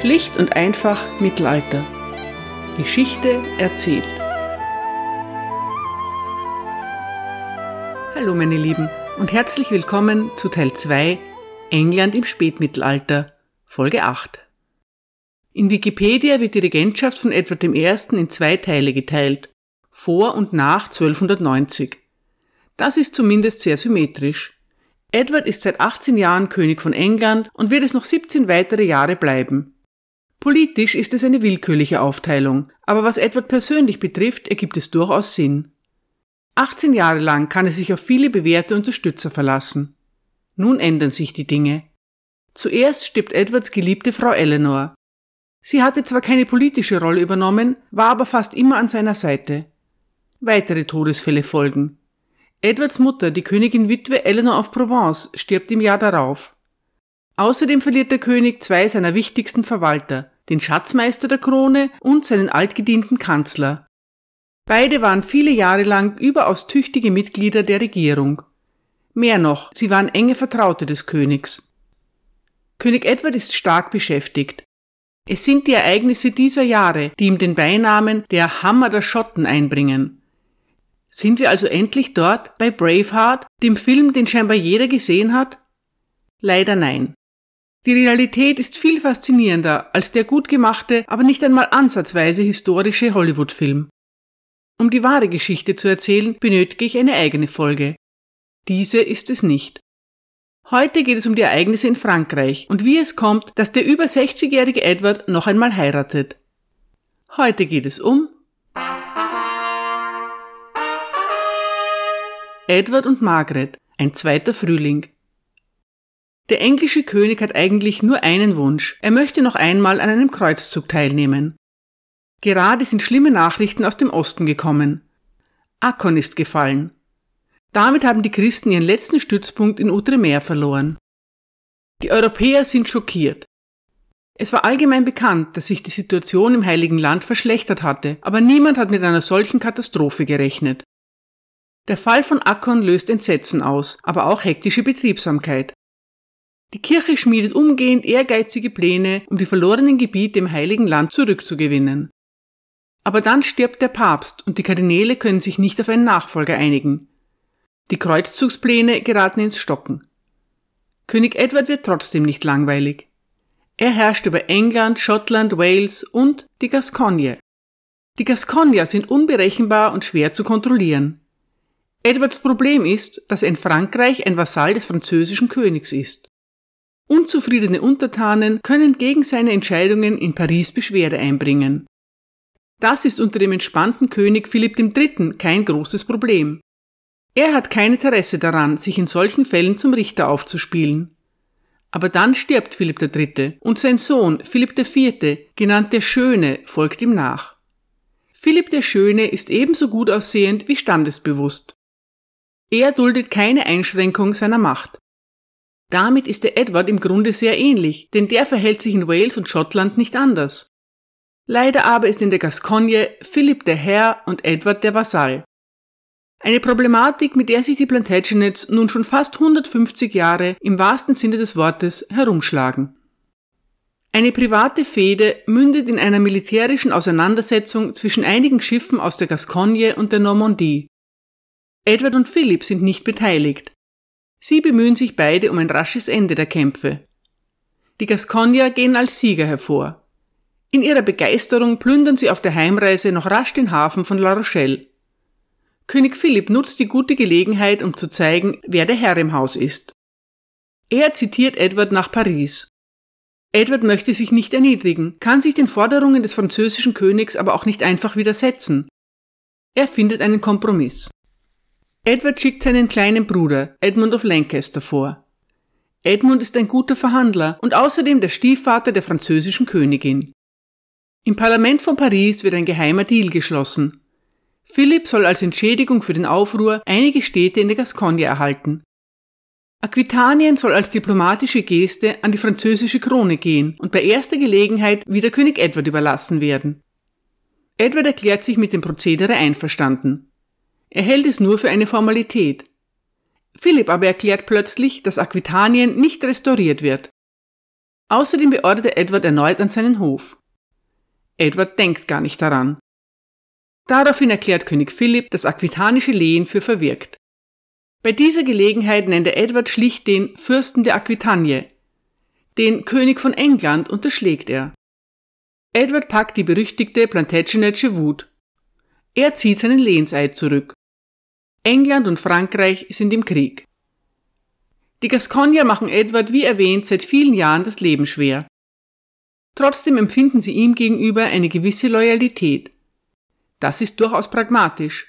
Schlicht und einfach Mittelalter. Geschichte erzählt. Hallo meine Lieben und herzlich willkommen zu Teil 2 England im Spätmittelalter, Folge 8. In Wikipedia wird die Regentschaft von Edward I. in zwei Teile geteilt, vor und nach 1290. Das ist zumindest sehr symmetrisch. Edward ist seit 18 Jahren König von England und wird es noch 17 weitere Jahre bleiben. Politisch ist es eine willkürliche Aufteilung, aber was Edward persönlich betrifft, ergibt es durchaus Sinn. 18 Jahre lang kann er sich auf viele bewährte Unterstützer verlassen. Nun ändern sich die Dinge. Zuerst stirbt Edwards geliebte Frau Eleanor. Sie hatte zwar keine politische Rolle übernommen, war aber fast immer an seiner Seite. Weitere Todesfälle folgen. Edwards Mutter, die Königin Witwe Eleanor of Provence, stirbt im Jahr darauf. Außerdem verliert der König zwei seiner wichtigsten Verwalter, den Schatzmeister der Krone und seinen altgedienten Kanzler. Beide waren viele Jahre lang überaus tüchtige Mitglieder der Regierung. Mehr noch, sie waren enge Vertraute des Königs. König Edward ist stark beschäftigt. Es sind die Ereignisse dieser Jahre, die ihm den Beinamen der Hammer der Schotten einbringen. Sind wir also endlich dort bei Braveheart, dem Film, den scheinbar jeder gesehen hat? Leider nein. Die Realität ist viel faszinierender als der gut gemachte, aber nicht einmal ansatzweise historische Hollywood-Film. Um die wahre Geschichte zu erzählen, benötige ich eine eigene Folge. Diese ist es nicht. Heute geht es um die Ereignisse in Frankreich und wie es kommt, dass der über 60-jährige Edward noch einmal heiratet. Heute geht es um Edward und Margaret, ein zweiter Frühling. Der englische König hat eigentlich nur einen Wunsch. Er möchte noch einmal an einem Kreuzzug teilnehmen. Gerade sind schlimme Nachrichten aus dem Osten gekommen. Akkon ist gefallen. Damit haben die Christen ihren letzten Stützpunkt in Outremer verloren. Die Europäer sind schockiert. Es war allgemein bekannt, dass sich die Situation im Heiligen Land verschlechtert hatte, aber niemand hat mit einer solchen Katastrophe gerechnet. Der Fall von Akkon löst Entsetzen aus, aber auch hektische Betriebsamkeit. Die Kirche schmiedet umgehend ehrgeizige Pläne, um die verlorenen Gebiete im Heiligen Land zurückzugewinnen. Aber dann stirbt der Papst und die Kardinäle können sich nicht auf einen Nachfolger einigen. Die Kreuzzugspläne geraten ins Stocken. König Edward wird trotzdem nicht langweilig. Er herrscht über England, Schottland, Wales und die Gascogne. Die Gascogner sind unberechenbar und schwer zu kontrollieren. Edwards Problem ist, dass er in Frankreich ein Vasall des französischen Königs ist. Unzufriedene Untertanen können gegen seine Entscheidungen in Paris Beschwerde einbringen. Das ist unter dem entspannten König Philipp III. kein großes Problem. Er hat kein Interesse daran, sich in solchen Fällen zum Richter aufzuspielen. Aber dann stirbt Philipp III. und sein Sohn Philipp IV., genannt der Schöne, folgt ihm nach. Philipp der Schöne ist ebenso gut aussehend wie standesbewusst. Er duldet keine Einschränkung seiner Macht. Damit ist der Edward im Grunde sehr ähnlich, denn der verhält sich in Wales und Schottland nicht anders. Leider aber ist in der Gascogne Philipp der Herr und Edward der Vasall. Eine Problematik, mit der sich die Plantagenets nun schon fast 150 Jahre im wahrsten Sinne des Wortes herumschlagen. Eine private Fehde mündet in einer militärischen Auseinandersetzung zwischen einigen Schiffen aus der Gascogne und der Normandie. Edward und Philipp sind nicht beteiligt, Sie bemühen sich beide um ein rasches Ende der Kämpfe. Die Gascogner gehen als Sieger hervor. In ihrer Begeisterung plündern sie auf der Heimreise noch rasch den Hafen von La Rochelle. König Philipp nutzt die gute Gelegenheit, um zu zeigen, wer der Herr im Haus ist. Er zitiert Edward nach Paris. Edward möchte sich nicht erniedrigen, kann sich den Forderungen des französischen Königs aber auch nicht einfach widersetzen. Er findet einen Kompromiss. Edward schickt seinen kleinen Bruder Edmund of Lancaster vor. Edmund ist ein guter Verhandler und außerdem der Stiefvater der französischen Königin. Im Parlament von Paris wird ein geheimer Deal geschlossen. Philipp soll als Entschädigung für den Aufruhr einige Städte in der Gascogne erhalten. Aquitanien soll als diplomatische Geste an die französische Krone gehen und bei erster Gelegenheit wieder König Edward überlassen werden. Edward erklärt sich mit dem Prozedere einverstanden. Er hält es nur für eine Formalität. Philipp aber erklärt plötzlich, dass Aquitanien nicht restauriert wird. Außerdem beordert Edward erneut an seinen Hof. Edward denkt gar nicht daran. Daraufhin erklärt König Philipp das aquitanische Lehen für verwirkt. Bei dieser Gelegenheit nennt er Edward schlicht den Fürsten der Aquitanie. Den König von England unterschlägt er. Edward packt die berüchtigte Plantagenetsche Wut. Er zieht seinen Lehenseid zurück. England und Frankreich sind im Krieg. Die Gasconier machen Edward, wie erwähnt, seit vielen Jahren das Leben schwer. Trotzdem empfinden sie ihm gegenüber eine gewisse Loyalität. Das ist durchaus pragmatisch.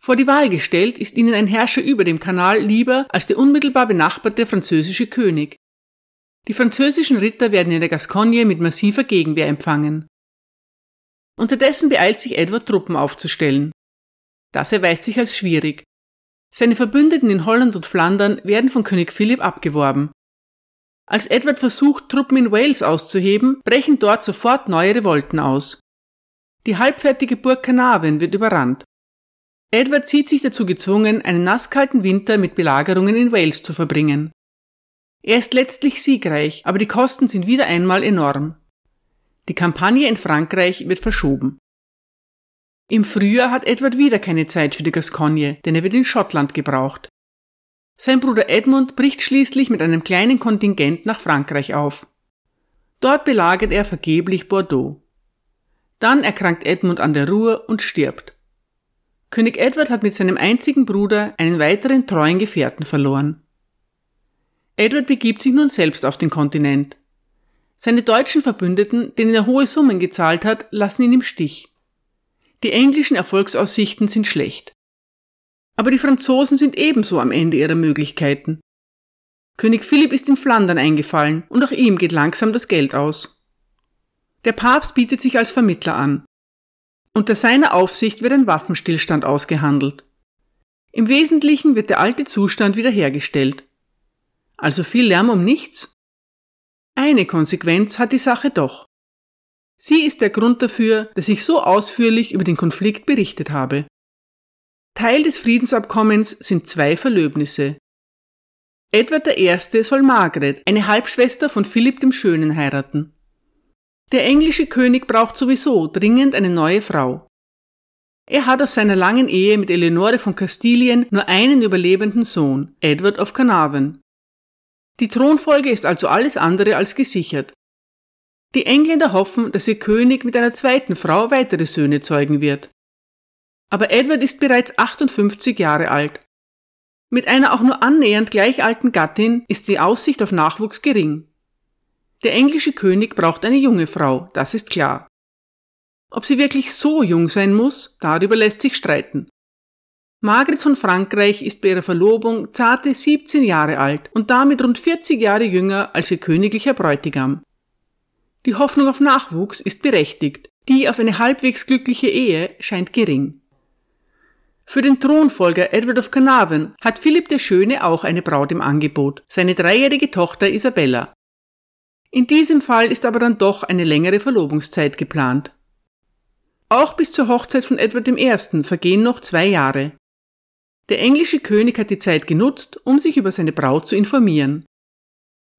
Vor die Wahl gestellt ist ihnen ein Herrscher über dem Kanal lieber als der unmittelbar benachbarte französische König. Die französischen Ritter werden in der Gascogne mit massiver Gegenwehr empfangen. Unterdessen beeilt sich Edward Truppen aufzustellen. Das erweist sich als schwierig. Seine Verbündeten in Holland und Flandern werden von König Philipp abgeworben. Als Edward versucht, Truppen in Wales auszuheben, brechen dort sofort neue Revolten aus. Die halbfertige Burg Carnarvon wird überrannt. Edward sieht sich dazu gezwungen, einen nasskalten Winter mit Belagerungen in Wales zu verbringen. Er ist letztlich siegreich, aber die Kosten sind wieder einmal enorm. Die Kampagne in Frankreich wird verschoben. Im Frühjahr hat Edward wieder keine Zeit für die Gascogne, denn er wird in Schottland gebraucht. Sein Bruder Edmund bricht schließlich mit einem kleinen Kontingent nach Frankreich auf. Dort belagert er vergeblich Bordeaux. Dann erkrankt Edmund an der Ruhr und stirbt. König Edward hat mit seinem einzigen Bruder einen weiteren treuen Gefährten verloren. Edward begibt sich nun selbst auf den Kontinent. Seine deutschen Verbündeten, denen er hohe Summen gezahlt hat, lassen ihn im Stich. Die englischen Erfolgsaussichten sind schlecht. Aber die Franzosen sind ebenso am Ende ihrer Möglichkeiten. König Philipp ist in Flandern eingefallen und auch ihm geht langsam das Geld aus. Der Papst bietet sich als Vermittler an. Unter seiner Aufsicht wird ein Waffenstillstand ausgehandelt. Im Wesentlichen wird der alte Zustand wiederhergestellt. Also viel Lärm um nichts? Eine Konsequenz hat die Sache doch. Sie ist der Grund dafür, dass ich so ausführlich über den Konflikt berichtet habe. Teil des Friedensabkommens sind zwei Verlöbnisse. Edward I. soll Margaret, eine Halbschwester von Philipp dem Schönen, heiraten. Der englische König braucht sowieso dringend eine neue Frau. Er hat aus seiner langen Ehe mit Eleonore von Kastilien nur einen überlebenden Sohn, Edward of Carnarvon. Die Thronfolge ist also alles andere als gesichert. Die Engländer hoffen, dass ihr König mit einer zweiten Frau weitere Söhne zeugen wird. Aber Edward ist bereits 58 Jahre alt. Mit einer auch nur annähernd gleich alten Gattin ist die Aussicht auf Nachwuchs gering. Der englische König braucht eine junge Frau, das ist klar. Ob sie wirklich so jung sein muss, darüber lässt sich streiten. Margret von Frankreich ist bei ihrer Verlobung zarte 17 Jahre alt und damit rund 40 Jahre jünger als ihr königlicher Bräutigam. Die Hoffnung auf Nachwuchs ist berechtigt, die auf eine halbwegs glückliche Ehe scheint gering. Für den Thronfolger Edward of Carnarvon hat Philipp der Schöne auch eine Braut im Angebot, seine dreijährige Tochter Isabella. In diesem Fall ist aber dann doch eine längere Verlobungszeit geplant. Auch bis zur Hochzeit von Edward I. vergehen noch zwei Jahre. Der englische König hat die Zeit genutzt, um sich über seine Braut zu informieren.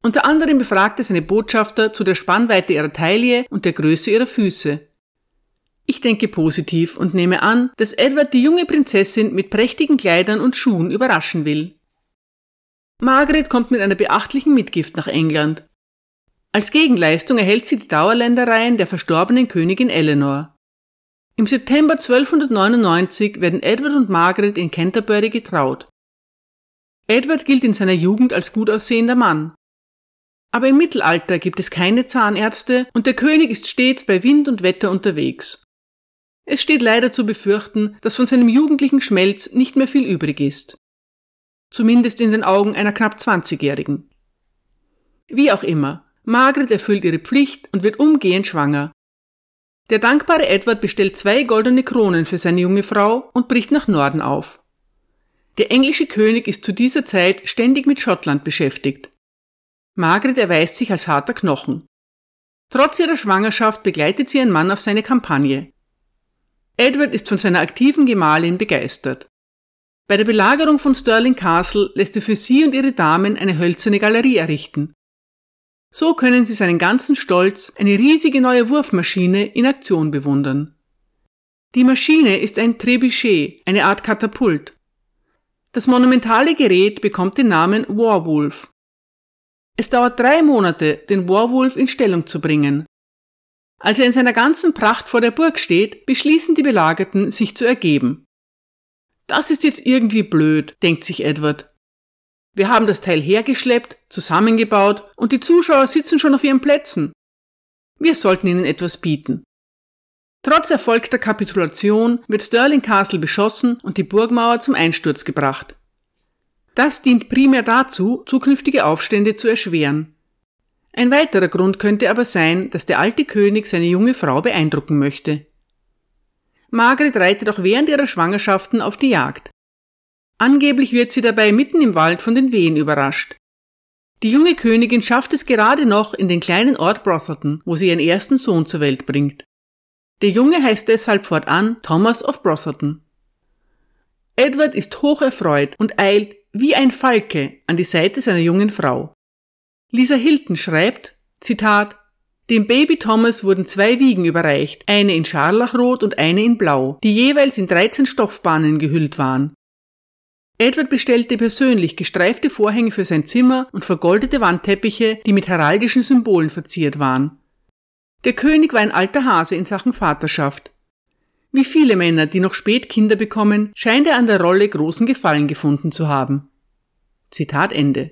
Unter anderem befragte seine Botschafter zu der Spannweite ihrer Taille und der Größe ihrer Füße. Ich denke positiv und nehme an, dass Edward die junge Prinzessin mit prächtigen Kleidern und Schuhen überraschen will. Margaret kommt mit einer beachtlichen Mitgift nach England. Als Gegenleistung erhält sie die Dauerländereien der verstorbenen Königin Eleanor. Im September 1299 werden Edward und Margaret in Canterbury getraut. Edward gilt in seiner Jugend als gut aussehender Mann. Aber im Mittelalter gibt es keine Zahnärzte und der König ist stets bei Wind und Wetter unterwegs. Es steht leider zu befürchten, dass von seinem jugendlichen Schmelz nicht mehr viel übrig ist. Zumindest in den Augen einer knapp 20-Jährigen. Wie auch immer, Margaret erfüllt ihre Pflicht und wird umgehend schwanger, der dankbare Edward bestellt zwei goldene Kronen für seine junge Frau und bricht nach Norden auf. Der englische König ist zu dieser Zeit ständig mit Schottland beschäftigt. Margaret erweist sich als harter Knochen. Trotz ihrer Schwangerschaft begleitet sie ihren Mann auf seine Kampagne. Edward ist von seiner aktiven Gemahlin begeistert. Bei der Belagerung von Stirling Castle lässt er für sie und ihre Damen eine hölzerne Galerie errichten. So können Sie seinen ganzen Stolz, eine riesige neue Wurfmaschine, in Aktion bewundern. Die Maschine ist ein Trebuchet, eine Art Katapult. Das monumentale Gerät bekommt den Namen Warwolf. Es dauert drei Monate, den Warwolf in Stellung zu bringen. Als er in seiner ganzen Pracht vor der Burg steht, beschließen die Belagerten, sich zu ergeben. Das ist jetzt irgendwie blöd, denkt sich Edward. Wir haben das Teil hergeschleppt, zusammengebaut und die Zuschauer sitzen schon auf ihren Plätzen. Wir sollten ihnen etwas bieten. Trotz erfolgter Kapitulation wird Stirling Castle beschossen und die Burgmauer zum Einsturz gebracht. Das dient primär dazu, zukünftige Aufstände zu erschweren. Ein weiterer Grund könnte aber sein, dass der alte König seine junge Frau beeindrucken möchte. Margaret reitet auch während ihrer Schwangerschaften auf die Jagd. Angeblich wird sie dabei mitten im Wald von den Wehen überrascht. Die junge Königin schafft es gerade noch in den kleinen Ort Brotherton, wo sie ihren ersten Sohn zur Welt bringt. Der Junge heißt deshalb fortan Thomas of Brotherton. Edward ist hoch erfreut und eilt wie ein Falke an die Seite seiner jungen Frau. Lisa Hilton schreibt, Zitat, dem Baby Thomas wurden zwei Wiegen überreicht, eine in Scharlachrot und eine in Blau, die jeweils in 13 Stoffbahnen gehüllt waren. Edward bestellte persönlich gestreifte Vorhänge für sein Zimmer und vergoldete Wandteppiche, die mit heraldischen Symbolen verziert waren. Der König war ein alter Hase in Sachen Vaterschaft. Wie viele Männer, die noch spät Kinder bekommen, scheint er an der Rolle großen Gefallen gefunden zu haben. Zitat Ende.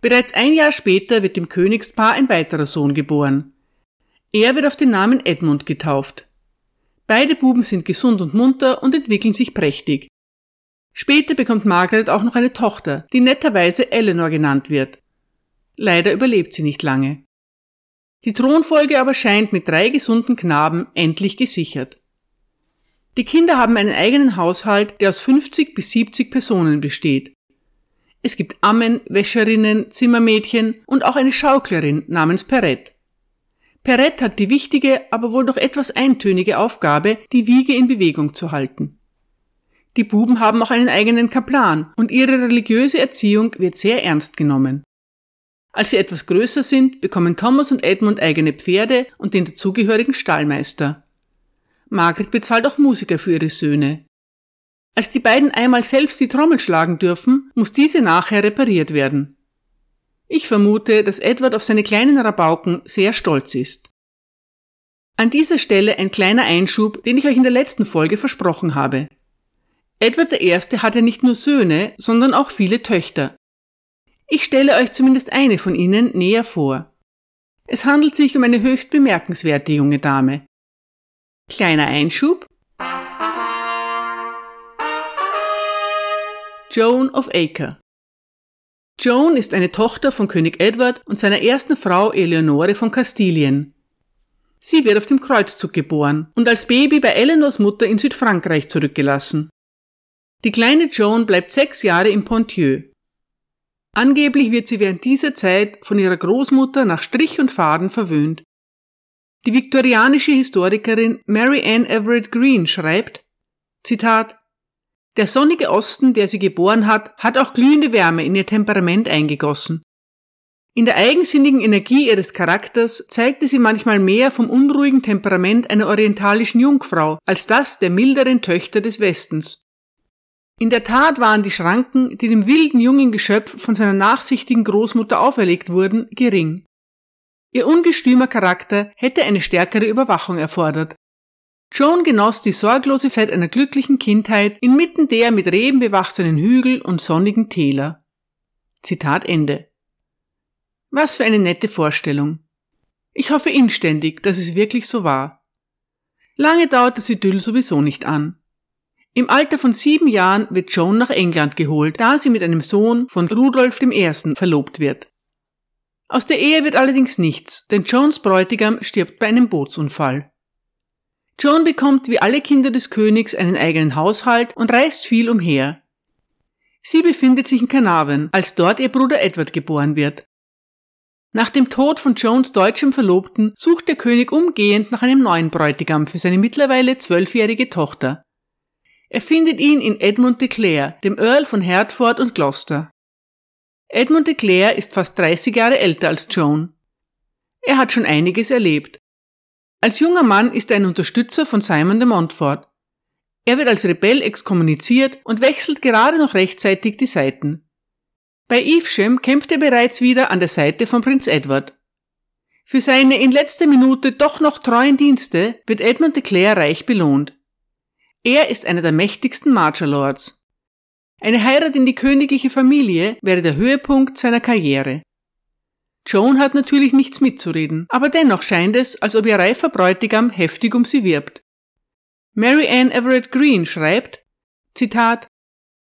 Bereits ein Jahr später wird dem Königspaar ein weiterer Sohn geboren. Er wird auf den Namen Edmund getauft. Beide Buben sind gesund und munter und entwickeln sich prächtig. Später bekommt Margaret auch noch eine Tochter, die netterweise Eleanor genannt wird. Leider überlebt sie nicht lange. Die Thronfolge aber scheint mit drei gesunden Knaben endlich gesichert. Die Kinder haben einen eigenen Haushalt, der aus 50 bis 70 Personen besteht. Es gibt Ammen, Wäscherinnen, Zimmermädchen und auch eine Schauklerin namens Perrette. Perrette hat die wichtige, aber wohl doch etwas eintönige Aufgabe, die Wiege in Bewegung zu halten. Die Buben haben auch einen eigenen Kaplan und ihre religiöse Erziehung wird sehr ernst genommen. Als sie etwas größer sind, bekommen Thomas und Edmund eigene Pferde und den dazugehörigen Stallmeister. Margaret bezahlt auch Musiker für ihre Söhne. Als die beiden einmal selbst die Trommel schlagen dürfen, muss diese nachher repariert werden. Ich vermute, dass Edward auf seine kleinen Rabauken sehr stolz ist. An dieser Stelle ein kleiner Einschub, den ich euch in der letzten Folge versprochen habe. Edward I. hatte nicht nur Söhne, sondern auch viele Töchter. Ich stelle euch zumindest eine von ihnen näher vor. Es handelt sich um eine höchst bemerkenswerte junge Dame. Kleiner Einschub. Joan of Acre. Joan ist eine Tochter von König Edward und seiner ersten Frau Eleonore von Kastilien. Sie wird auf dem Kreuzzug geboren und als Baby bei Eleanors Mutter in Südfrankreich zurückgelassen. Die kleine Joan bleibt sechs Jahre in Pontieu. Angeblich wird sie während dieser Zeit von ihrer Großmutter nach Strich und Faden verwöhnt. Die viktorianische Historikerin Mary Ann Everett Green schreibt, Zitat, der sonnige Osten, der sie geboren hat, hat auch glühende Wärme in ihr Temperament eingegossen. In der eigensinnigen Energie ihres Charakters zeigte sie manchmal mehr vom unruhigen Temperament einer orientalischen Jungfrau als das der milderen Töchter des Westens. In der Tat waren die Schranken, die dem wilden jungen Geschöpf von seiner nachsichtigen Großmutter auferlegt wurden, gering. Ihr ungestümer Charakter hätte eine stärkere Überwachung erfordert. Joan genoss die sorglose Zeit einer glücklichen Kindheit inmitten der mit Reben bewachsenen Hügel und sonnigen Täler. Zitat Ende. Was für eine nette Vorstellung. Ich hoffe inständig, dass es wirklich so war. Lange dauert das Idyll sowieso nicht an. Im Alter von sieben Jahren wird Joan nach England geholt, da sie mit einem Sohn von Rudolf I. verlobt wird. Aus der Ehe wird allerdings nichts, denn Joans Bräutigam stirbt bei einem Bootsunfall. Joan bekommt wie alle Kinder des Königs einen eigenen Haushalt und reist viel umher. Sie befindet sich in Carnarvon, als dort ihr Bruder Edward geboren wird. Nach dem Tod von Joans deutschem Verlobten sucht der König umgehend nach einem neuen Bräutigam für seine mittlerweile zwölfjährige Tochter. Er findet ihn in Edmund de Clare, dem Earl von Hertford und Gloucester. Edmund de Clare ist fast 30 Jahre älter als Joan. Er hat schon einiges erlebt. Als junger Mann ist er ein Unterstützer von Simon de Montfort. Er wird als Rebell exkommuniziert und wechselt gerade noch rechtzeitig die Seiten. Bei Evesham kämpft er bereits wieder an der Seite von Prinz Edward. Für seine in letzter Minute doch noch treuen Dienste wird Edmund de Clare reich belohnt. Er ist einer der mächtigsten Marcher Lords. Eine Heirat in die königliche Familie wäre der Höhepunkt seiner Karriere. Joan hat natürlich nichts mitzureden, aber dennoch scheint es, als ob ihr reifer Bräutigam heftig um sie wirbt. Mary Ann Everett Green schreibt, Zitat,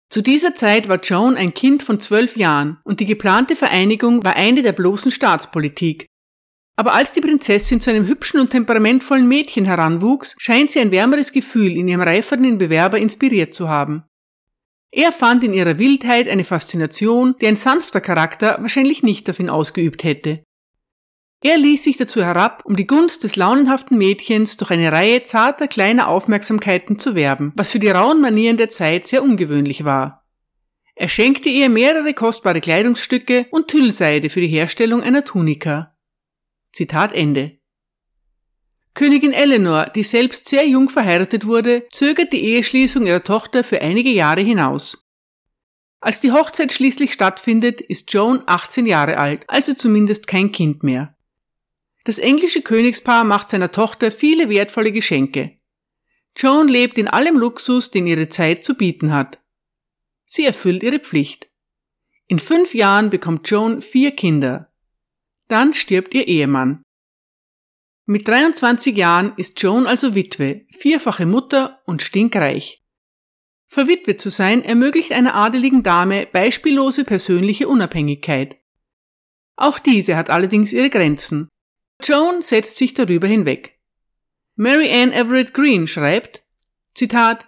zu dieser Zeit war Joan ein Kind von zwölf Jahren und die geplante Vereinigung war eine der bloßen Staatspolitik. Aber als die Prinzessin zu einem hübschen und temperamentvollen Mädchen heranwuchs, scheint sie ein wärmeres Gefühl in ihrem reifernden Bewerber inspiriert zu haben. Er fand in ihrer Wildheit eine Faszination, die ein sanfter Charakter wahrscheinlich nicht auf ihn ausgeübt hätte. Er ließ sich dazu herab, um die Gunst des launenhaften Mädchens durch eine Reihe zarter kleiner Aufmerksamkeiten zu werben, was für die rauen Manieren der Zeit sehr ungewöhnlich war. Er schenkte ihr mehrere kostbare Kleidungsstücke und Tüllseide für die Herstellung einer Tunika. Zitat Ende. Königin Eleanor, die selbst sehr jung verheiratet wurde, zögert die Eheschließung ihrer Tochter für einige Jahre hinaus. Als die Hochzeit schließlich stattfindet, ist Joan 18 Jahre alt, also zumindest kein Kind mehr. Das englische Königspaar macht seiner Tochter viele wertvolle Geschenke. Joan lebt in allem Luxus, den ihre Zeit zu bieten hat. Sie erfüllt ihre Pflicht. In fünf Jahren bekommt Joan vier Kinder. Dann stirbt ihr Ehemann. Mit 23 Jahren ist Joan also Witwe, vierfache Mutter und stinkreich. Verwitwet zu sein ermöglicht einer adeligen Dame beispiellose persönliche Unabhängigkeit. Auch diese hat allerdings ihre Grenzen. Joan setzt sich darüber hinweg. Mary Ann Everett Green schreibt, Zitat,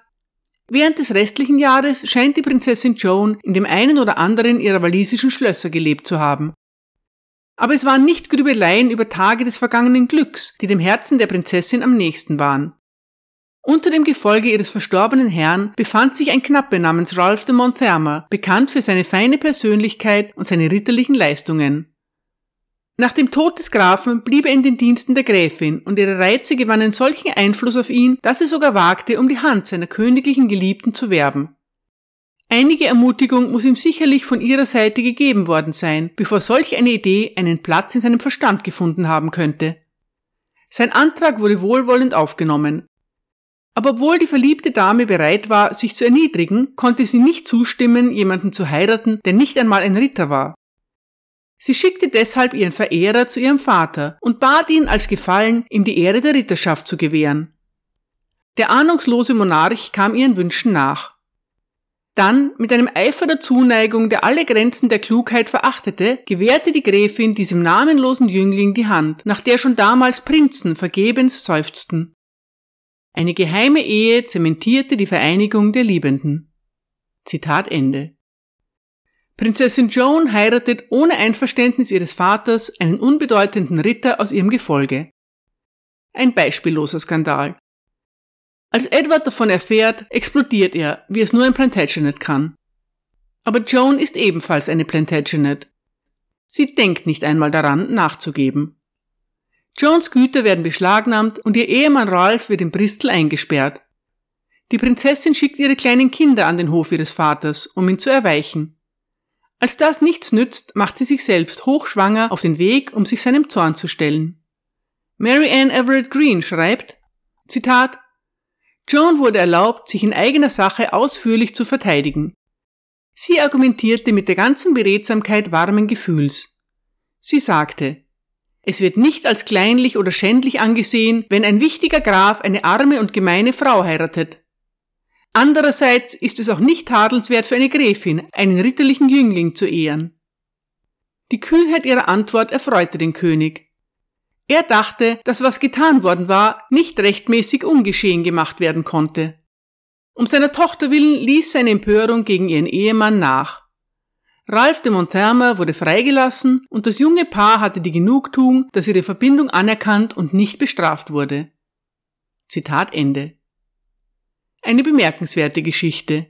Während des restlichen Jahres scheint die Prinzessin Joan in dem einen oder anderen ihrer walisischen Schlösser gelebt zu haben. Aber es waren nicht Grübeleien über Tage des vergangenen Glücks, die dem Herzen der Prinzessin am nächsten waren. Unter dem Gefolge ihres verstorbenen Herrn befand sich ein Knappe namens Ralph de Monthermer, bekannt für seine feine Persönlichkeit und seine ritterlichen Leistungen. Nach dem Tod des Grafen blieb er in den Diensten der Gräfin und ihre Reize gewannen solchen Einfluss auf ihn, dass er sogar wagte, um die Hand seiner königlichen Geliebten zu werben. Einige Ermutigung muss ihm sicherlich von ihrer Seite gegeben worden sein, bevor solch eine Idee einen Platz in seinem Verstand gefunden haben könnte. Sein Antrag wurde wohlwollend aufgenommen. Aber obwohl die verliebte Dame bereit war, sich zu erniedrigen, konnte sie nicht zustimmen, jemanden zu heiraten, der nicht einmal ein Ritter war. Sie schickte deshalb ihren Verehrer zu ihrem Vater und bat ihn als Gefallen, ihm die Ehre der Ritterschaft zu gewähren. Der ahnungslose Monarch kam ihren Wünschen nach. Dann, mit einem Eifer der Zuneigung, der alle Grenzen der Klugheit verachtete, gewährte die Gräfin diesem namenlosen Jüngling die Hand, nach der schon damals Prinzen vergebens seufzten. Eine geheime Ehe zementierte die Vereinigung der Liebenden. Zitat Ende. Prinzessin Joan heiratet ohne Einverständnis ihres Vaters einen unbedeutenden Ritter aus ihrem Gefolge. Ein beispielloser Skandal. Als Edward davon erfährt, explodiert er, wie es nur ein Plantagenet kann. Aber Joan ist ebenfalls eine Plantagenet. Sie denkt nicht einmal daran, nachzugeben. Joans Güter werden beschlagnahmt und ihr Ehemann Ralph wird in Bristol eingesperrt. Die Prinzessin schickt ihre kleinen Kinder an den Hof ihres Vaters, um ihn zu erweichen. Als das nichts nützt, macht sie sich selbst hochschwanger auf den Weg, um sich seinem Zorn zu stellen. Mary Ann Everett Green schreibt, Zitat, Joan wurde erlaubt, sich in eigener Sache ausführlich zu verteidigen. Sie argumentierte mit der ganzen Beredsamkeit warmen Gefühls. Sie sagte, es wird nicht als kleinlich oder schändlich angesehen, wenn ein wichtiger Graf eine arme und gemeine Frau heiratet. Andererseits ist es auch nicht tadelnswert für eine Gräfin, einen ritterlichen Jüngling zu ehren. Die Kühnheit ihrer Antwort erfreute den König. Er dachte, dass was getan worden war, nicht rechtmäßig ungeschehen gemacht werden konnte. Um seiner Tochter willen ließ seine Empörung gegen ihren Ehemann nach. Ralph de Monthermer wurde freigelassen und das junge Paar hatte die Genugtuung, dass ihre Verbindung anerkannt und nicht bestraft wurde. Zitat Ende. Eine bemerkenswerte Geschichte.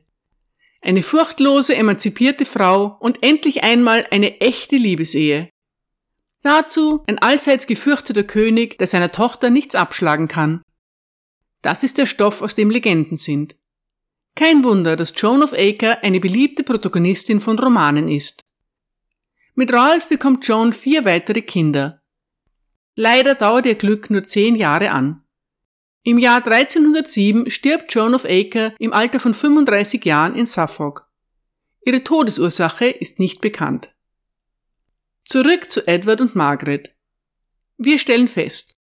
eine furchtlose, emanzipierte Frau und endlich einmal eine echte Liebesehe. Dazu ein allseits gefürchteter König, der seiner Tochter nichts abschlagen kann. Das ist der Stoff, aus dem Legenden sind. Kein Wunder, dass Joan of Acre eine beliebte Protagonistin von Romanen ist. Mit Ralph bekommt Joan vier weitere Kinder. Leider dauert ihr Glück nur zehn Jahre an. Im Jahr 1307 stirbt Joan of Acre im Alter von 35 Jahren in Suffolk. Ihre Todesursache ist nicht bekannt. Zurück zu Edward und Margaret. Wir stellen fest,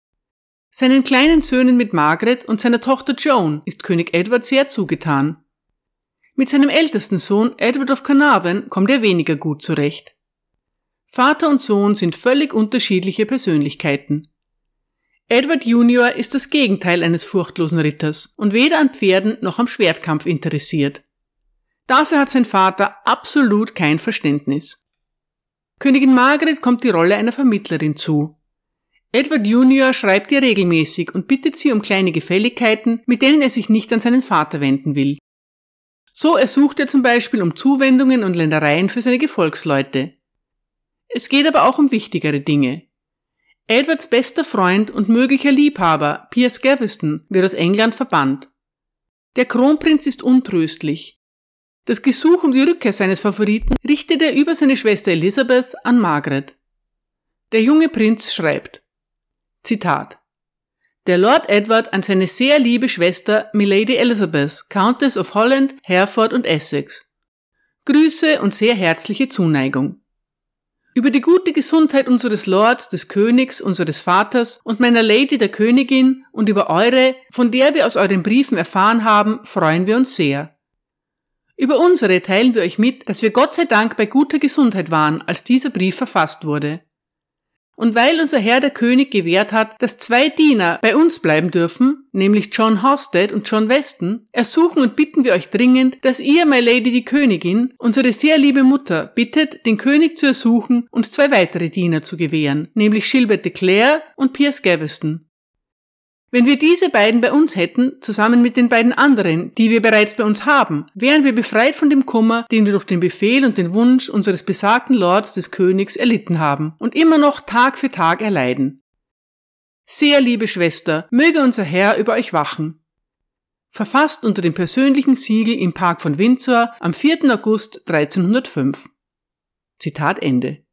seinen kleinen Söhnen mit Margaret und seiner Tochter Joan ist König Edward sehr zugetan. Mit seinem ältesten Sohn Edward of Carnarvon kommt er weniger gut zurecht. Vater und Sohn sind völlig unterschiedliche Persönlichkeiten. Edward Junior ist das Gegenteil eines furchtlosen Ritters und weder an Pferden noch am Schwertkampf interessiert. Dafür hat sein Vater absolut kein Verständnis. Königin Margaret kommt die Rolle einer Vermittlerin zu. Edward Junior schreibt ihr regelmäßig und bittet sie um kleine Gefälligkeiten, mit denen er sich nicht an seinen Vater wenden will. So ersucht er zum Beispiel um Zuwendungen und Ländereien für seine Gefolgsleute. Es geht aber auch um wichtigere Dinge. Edwards bester Freund und möglicher Liebhaber, Piers Gaveston, wird aus England verbannt. Der Kronprinz ist untröstlich. Das Gesuch um die Rückkehr seines Favoriten richtet er über seine Schwester Elizabeth an Margaret. Der junge Prinz schreibt, Zitat, der Lord Edward an seine sehr liebe Schwester Milady Elizabeth, Countess of Holland, Hereford und Essex. Grüße und sehr herzliche Zuneigung. Über die gute Gesundheit unseres Lords, des Königs, unseres Vaters und meiner Lady der Königin und über eure, von der wir aus euren Briefen erfahren haben, freuen wir uns sehr. Über unsere teilen wir euch mit, dass wir Gott sei Dank bei guter Gesundheit waren, als dieser Brief verfasst wurde. Und weil unser Herr der König gewährt hat, dass zwei Diener bei uns bleiben dürfen, nämlich John Hosted und John Weston, ersuchen und bitten wir euch dringend, dass ihr, my Lady die Königin, unsere sehr liebe Mutter, bittet, den König zu ersuchen, uns zwei weitere Diener zu gewähren, nämlich Gilbert de Clare und Piers Gaveston. Wenn wir diese beiden bei uns hätten, zusammen mit den beiden anderen, die wir bereits bei uns haben, wären wir befreit von dem Kummer, den wir durch den Befehl und den Wunsch unseres besagten Lords des Königs erlitten haben und immer noch Tag für Tag erleiden. Sehr liebe Schwester, möge unser Herr über euch wachen. Verfasst unter dem persönlichen Siegel im Park von Windsor am 4. August 1305. Zitat Ende.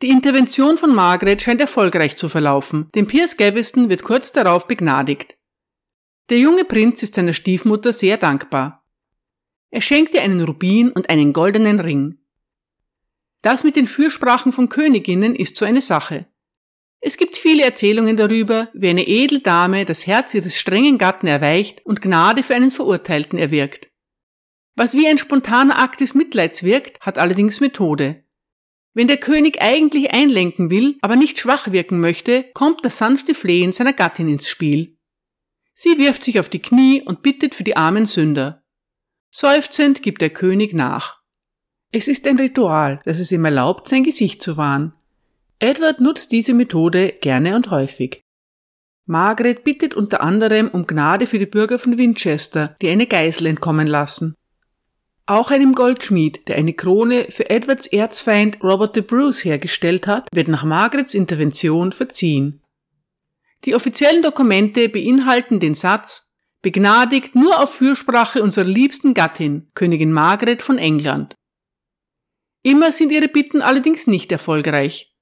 Die Intervention von Margaret scheint erfolgreich zu verlaufen, denn Piers Gaveston wird kurz darauf begnadigt. Der junge Prinz ist seiner Stiefmutter sehr dankbar. Er schenkt ihr einen Rubin und einen goldenen Ring. Das mit den Fürsprachen von Königinnen ist so eine Sache. Es gibt viele Erzählungen darüber, wie eine edle Dame das Herz ihres strengen Gatten erweicht und Gnade für einen Verurteilten erwirkt. Was wie ein spontaner Akt des Mitleids wirkt, hat allerdings Methode. Wenn der König eigentlich einlenken will, aber nicht schwach wirken möchte, kommt das sanfte Flehen seiner Gattin ins Spiel. Sie wirft sich auf die Knie und bittet für die armen Sünder. Seufzend gibt der König nach. Es ist ein Ritual, das es ihm erlaubt, sein Gesicht zu wahren. Edward nutzt diese Methode gerne und häufig. Margaret bittet unter anderem um Gnade für die Bürger von Winchester, die eine Geisel entkommen lassen. Auch einem Goldschmied, der eine Krone für Edwards Erzfeind Robert de Bruce hergestellt hat, wird nach Margarets Intervention verziehen. Die offiziellen Dokumente beinhalten den Satz Begnadigt nur auf Fürsprache unserer liebsten Gattin, Königin Margaret von England. Immer sind ihre Bitten allerdings nicht erfolgreich.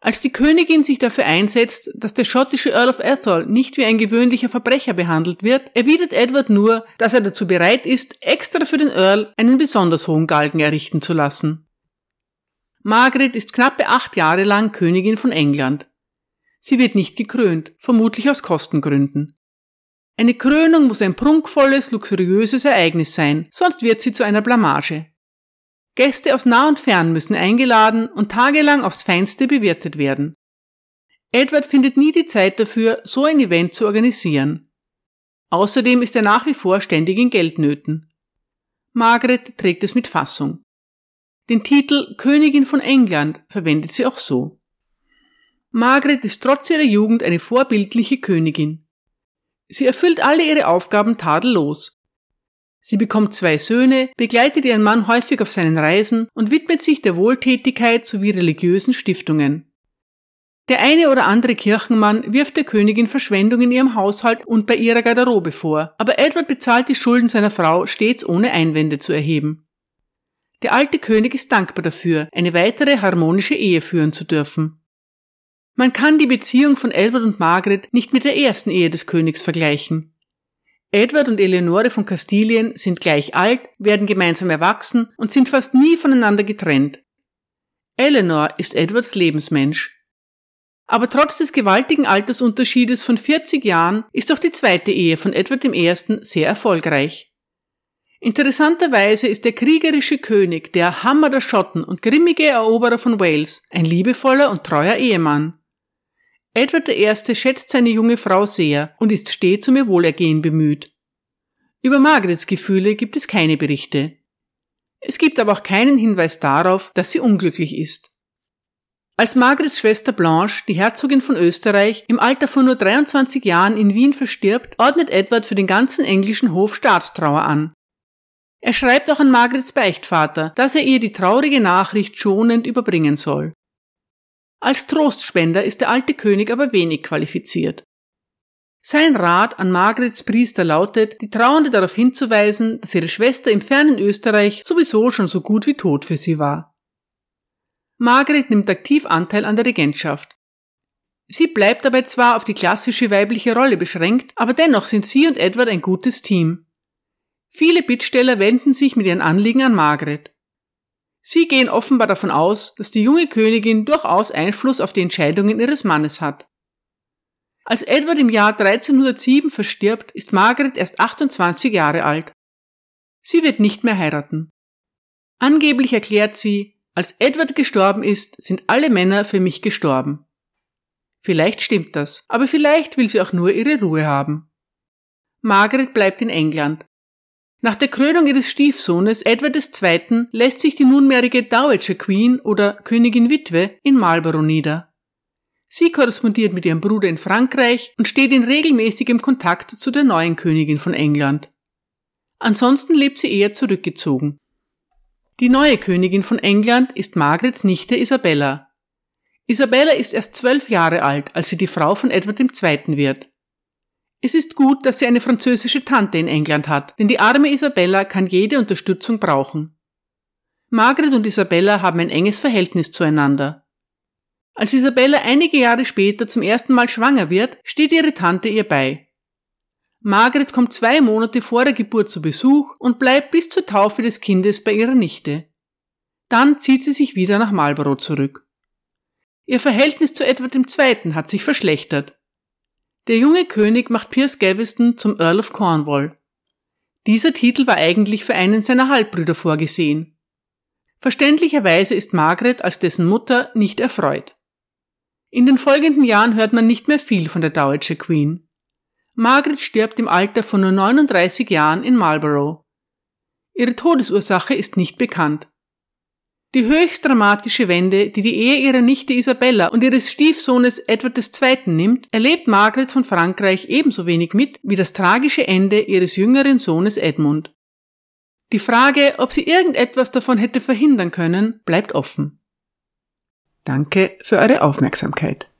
Als die Königin sich dafür einsetzt, dass der schottische Earl of Athol nicht wie ein gewöhnlicher Verbrecher behandelt wird, erwidert Edward nur, dass er dazu bereit ist, extra für den Earl einen besonders hohen Galgen errichten zu lassen. Margaret ist knappe acht Jahre lang Königin von England. Sie wird nicht gekrönt, vermutlich aus Kostengründen. Eine Krönung muss ein prunkvolles, luxuriöses Ereignis sein, sonst wird sie zu einer Blamage. Gäste aus nah und fern müssen eingeladen und tagelang aufs Feinste bewirtet werden. Edward findet nie die Zeit dafür, so ein Event zu organisieren. Außerdem ist er nach wie vor ständig in Geldnöten. Margaret trägt es mit Fassung. Den Titel Königin von England verwendet sie auch so. Margaret ist trotz ihrer Jugend eine vorbildliche Königin. Sie erfüllt alle ihre Aufgaben tadellos. Sie bekommt zwei Söhne, begleitet ihren Mann häufig auf seinen Reisen und widmet sich der Wohltätigkeit sowie religiösen Stiftungen. Der eine oder andere Kirchenmann wirft der Königin Verschwendung in ihrem Haushalt und bei ihrer Garderobe vor, aber Edward bezahlt die Schulden seiner Frau stets ohne Einwände zu erheben. Der alte König ist dankbar dafür, eine weitere harmonische Ehe führen zu dürfen. Man kann die Beziehung von Edward und Margaret nicht mit der ersten Ehe des Königs vergleichen. Edward und Eleonore von Kastilien sind gleich alt, werden gemeinsam erwachsen und sind fast nie voneinander getrennt. Eleanor ist Edwards Lebensmensch. Aber trotz des gewaltigen Altersunterschiedes von 40 Jahren ist auch die zweite Ehe von Edward I. sehr erfolgreich. Interessanterweise ist der kriegerische König, der Hammer der Schotten und grimmige Eroberer von Wales ein liebevoller und treuer Ehemann. Edward I. schätzt seine junge Frau sehr und ist stets um ihr Wohlergehen bemüht. Über Margarets Gefühle gibt es keine Berichte. Es gibt aber auch keinen Hinweis darauf, dass sie unglücklich ist. Als Margarets Schwester Blanche, die Herzogin von Österreich, im Alter von nur 23 Jahren in Wien verstirbt, ordnet Edward für den ganzen englischen Hof Staatstrauer an. Er schreibt auch an Margarets Beichtvater, dass er ihr die traurige Nachricht schonend überbringen soll. Als Trostspender ist der alte König aber wenig qualifiziert. Sein Rat an Margarets Priester lautet, die Trauernde darauf hinzuweisen, dass ihre Schwester im fernen Österreich sowieso schon so gut wie tot für sie war. Margaret nimmt aktiv Anteil an der Regentschaft. Sie bleibt dabei zwar auf die klassische weibliche Rolle beschränkt, aber dennoch sind sie und Edward ein gutes Team. Viele Bittsteller wenden sich mit ihren Anliegen an Margaret. Sie gehen offenbar davon aus, dass die junge Königin durchaus Einfluss auf die Entscheidungen ihres Mannes hat. Als Edward im Jahr 1307 verstirbt, ist Margaret erst 28 Jahre alt. Sie wird nicht mehr heiraten. Angeblich erklärt sie, als Edward gestorben ist, sind alle Männer für mich gestorben. Vielleicht stimmt das, aber vielleicht will sie auch nur ihre Ruhe haben. Margaret bleibt in England. Nach der Krönung ihres Stiefsohnes Edward II. lässt sich die nunmehrige Dowager Queen oder Königin Witwe in Marlborough nieder. Sie korrespondiert mit ihrem Bruder in Frankreich und steht in regelmäßigem Kontakt zu der neuen Königin von England. Ansonsten lebt sie eher zurückgezogen. Die neue Königin von England ist Margarets Nichte Isabella. Isabella ist erst zwölf Jahre alt, als sie die Frau von Edward II. wird. Es ist gut, dass sie eine französische Tante in England hat, denn die arme Isabella kann jede Unterstützung brauchen. Margaret und Isabella haben ein enges Verhältnis zueinander. Als Isabella einige Jahre später zum ersten Mal schwanger wird, steht ihre Tante ihr bei. Margaret kommt zwei Monate vor der Geburt zu Besuch und bleibt bis zur Taufe des Kindes bei ihrer Nichte. Dann zieht sie sich wieder nach Marlborough zurück. Ihr Verhältnis zu Edward II. hat sich verschlechtert. Der junge König macht Piers Gaveston zum Earl of Cornwall. Dieser Titel war eigentlich für einen seiner Halbbrüder vorgesehen. Verständlicherweise ist Margaret als dessen Mutter nicht erfreut. In den folgenden Jahren hört man nicht mehr viel von der Dowager Queen. Margaret stirbt im Alter von nur 39 Jahren in Marlborough. Ihre Todesursache ist nicht bekannt. Die höchst dramatische Wende, die die Ehe ihrer Nichte Isabella und ihres Stiefsohnes Edward II. nimmt, erlebt Margaret von Frankreich ebenso wenig mit wie das tragische Ende ihres jüngeren Sohnes Edmund. Die Frage, ob sie irgendetwas davon hätte verhindern können, bleibt offen. Danke für eure Aufmerksamkeit.